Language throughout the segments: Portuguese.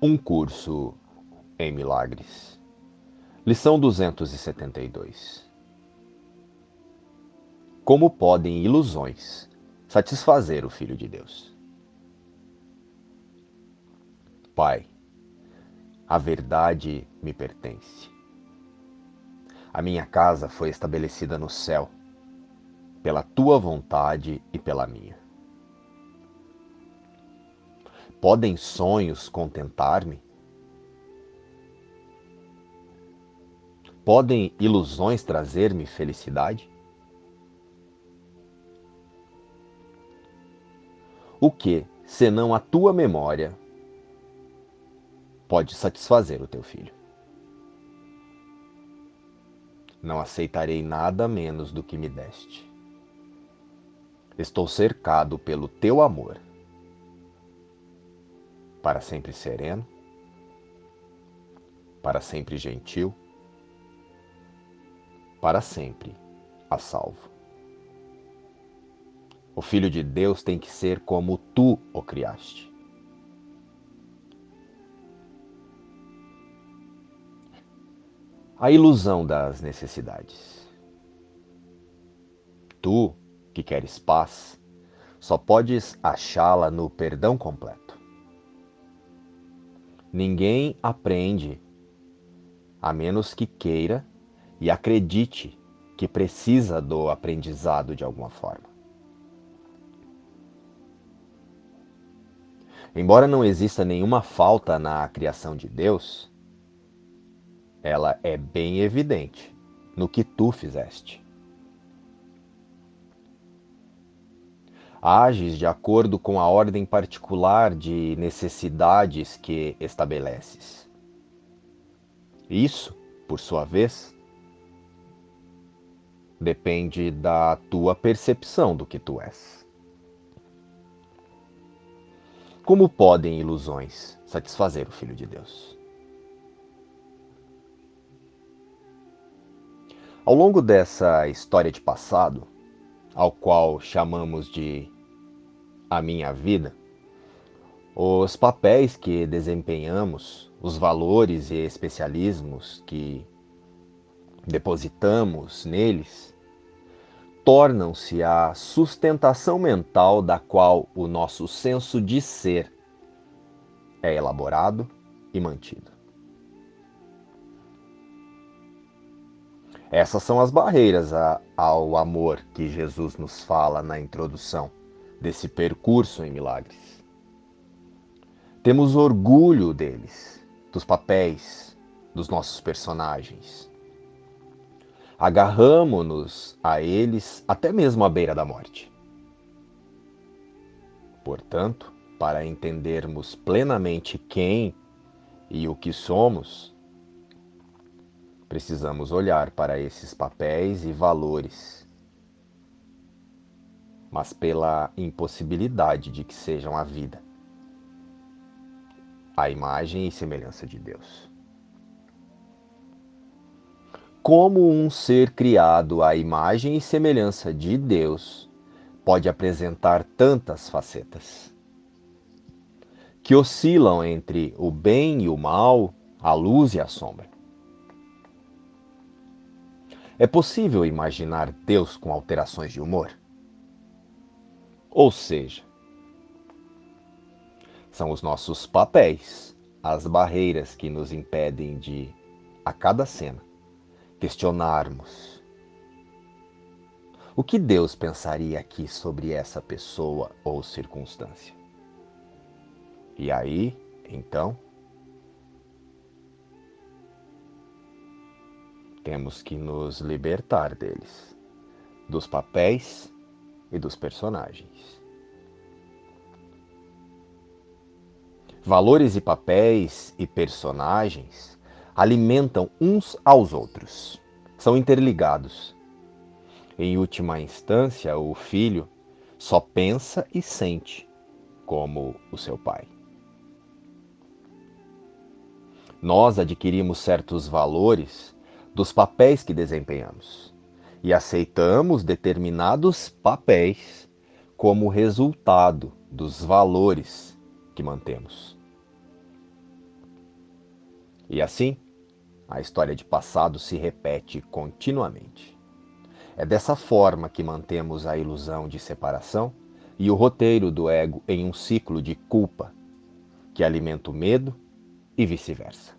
Um curso em milagres. Lição 272. Como podem ilusões satisfazer o Filho de Deus? Pai, a verdade me pertence. A minha casa foi estabelecida no céu, pela tua vontade e pela minha. Podem sonhos contentar-me? Podem ilusões trazer-me felicidade? O que, senão a tua memória, pode satisfazer o teu filho? Não aceitarei nada menos do que me deste. Estou cercado pelo teu amor para sempre sereno, para sempre gentil, para sempre a salvo. O Filho de Deus tem que ser como tu o criaste. A ilusão das necessidades. Tu, que queres paz, só podes achá-la no perdão completo. Ninguém aprende a menos que queira e acredite que precisa do aprendizado de alguma forma. Embora não exista nenhuma falta na criação de Deus, ela é bem evidente no que tu fizeste. Ages de acordo com a ordem particular de necessidades que estabeleces. Isso, por sua vez, depende da tua percepção do que tu és. Como podem ilusões satisfazer o Filho de Deus? Ao longo dessa história de passado, ao qual chamamos de a minha vida, os papéis que desempenhamos, os valores e especialismos que depositamos neles, tornam-se a sustentação mental da qual o nosso senso de ser é elaborado e mantido. Essas são as barreiras ao amor que Jesus nos fala na introdução desse percurso em milagres. Temos orgulho deles, dos papéis, dos nossos personagens. Agarramo-nos a eles até mesmo à beira da morte. Portanto, para entendermos plenamente quem e o que somos, Precisamos olhar para esses papéis e valores, mas pela impossibilidade de que sejam a vida, a imagem e semelhança de Deus. Como um ser criado à imagem e semelhança de Deus pode apresentar tantas facetas? Que oscilam entre o bem e o mal, a luz e a sombra. É possível imaginar Deus com alterações de humor? Ou seja, são os nossos papéis, as barreiras que nos impedem de, a cada cena, questionarmos o que Deus pensaria aqui sobre essa pessoa ou circunstância. E aí, então, Temos que nos libertar deles, dos papéis e dos personagens. Valores e papéis e personagens alimentam uns aos outros, são interligados. Em última instância, o filho só pensa e sente como o seu pai. Nós adquirimos certos valores dos papéis que desempenhamos e aceitamos determinados papéis como resultado dos valores que mantemos. E assim, a história de passado se repete continuamente. É dessa forma que mantemos a ilusão de separação e o roteiro do ego em um ciclo de culpa que alimenta o medo e vice-versa.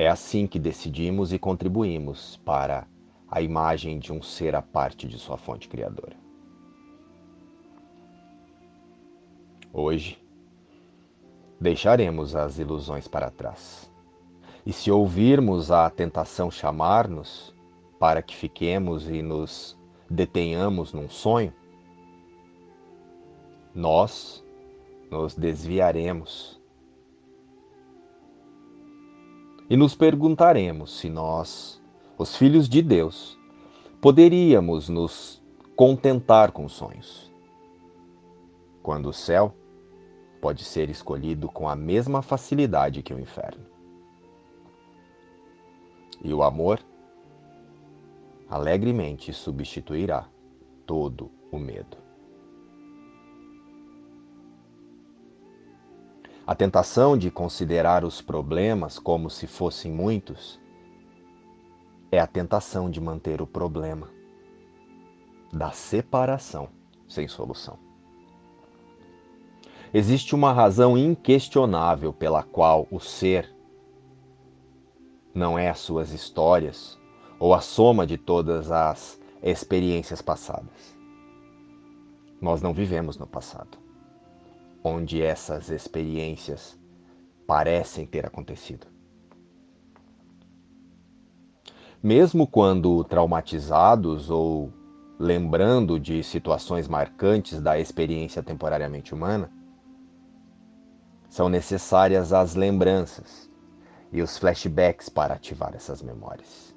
É assim que decidimos e contribuímos para a imagem de um ser à parte de sua fonte criadora. Hoje, deixaremos as ilusões para trás. E se ouvirmos a tentação chamar-nos para que fiquemos e nos detenhamos num sonho, nós nos desviaremos e nos perguntaremos se nós, os filhos de Deus, poderíamos nos contentar com sonhos, quando o céu pode ser escolhido com a mesma facilidade que o inferno. E o amor alegremente substituirá todo o medo. A tentação de considerar os problemas como se fossem muitos é a tentação de manter o problema da separação sem solução. Existe uma razão inquestionável pela qual o ser não é as suas histórias ou a soma de todas as experiências passadas. Nós não vivemos no passado onde essas experiências parecem ter acontecido. Mesmo quando traumatizados ou lembrando de situações marcantes da experiência temporariamente humana, são necessárias as lembranças e os flashbacks para ativar essas memórias.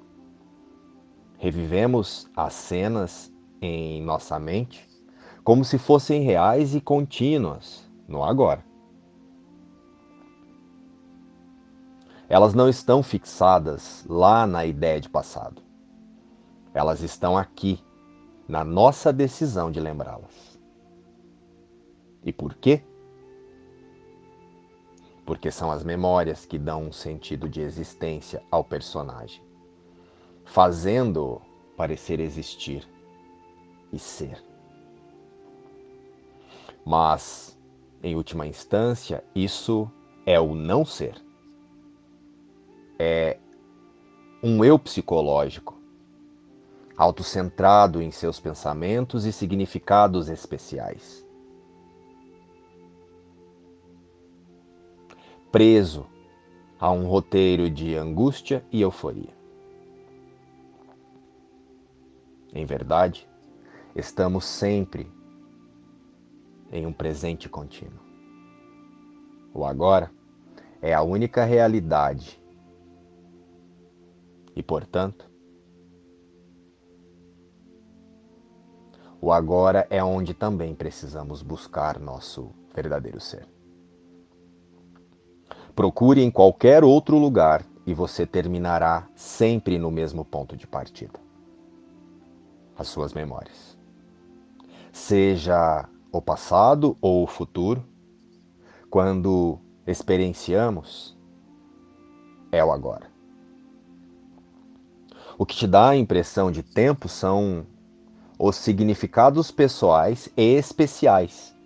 Revivemos as cenas em nossa mente como se fossem reais e contínuas, no agora. Elas não estão fixadas lá na ideia de passado. Elas estão aqui, na nossa decisão de lembrá-las. E por quê? Porque são as memórias que dão um sentido de existência ao personagem, fazendo-o parecer existir e ser. Mas em última instância, isso é o não ser. É um eu psicológico, autocentrado em seus pensamentos e significados especiais. Preso a um roteiro de angústia e euforia. Em verdade, estamos sempre em um presente contínuo. O agora é a única realidade e, portanto, o agora é onde também precisamos buscar nosso verdadeiro ser. Procure em qualquer outro lugar e você terminará sempre no mesmo ponto de partida as suas memórias. Seja o passado ou o futuro, quando experienciamos, é o agora. O que te dá a impressão de tempo são os significados pessoais e especiais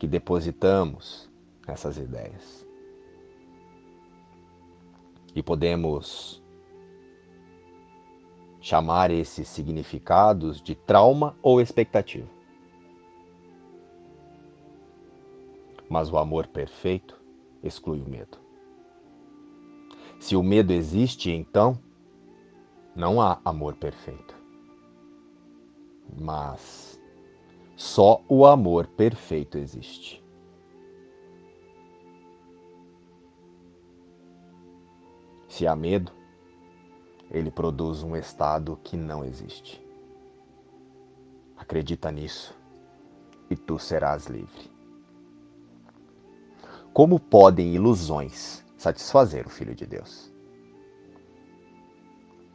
que depositamos nessas ideias. E podemos chamar esses significados de trauma ou expectativa. Mas o amor perfeito exclui o medo. Se o medo existe, então não há amor perfeito. Mas só o amor perfeito existe. Se há medo, ele produz um estado que não existe. Acredita nisso e tu serás livre. Como podem ilusões satisfazer o Filho de Deus?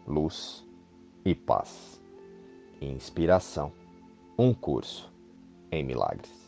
Luz e paz. Inspiração. Um curso em milagres.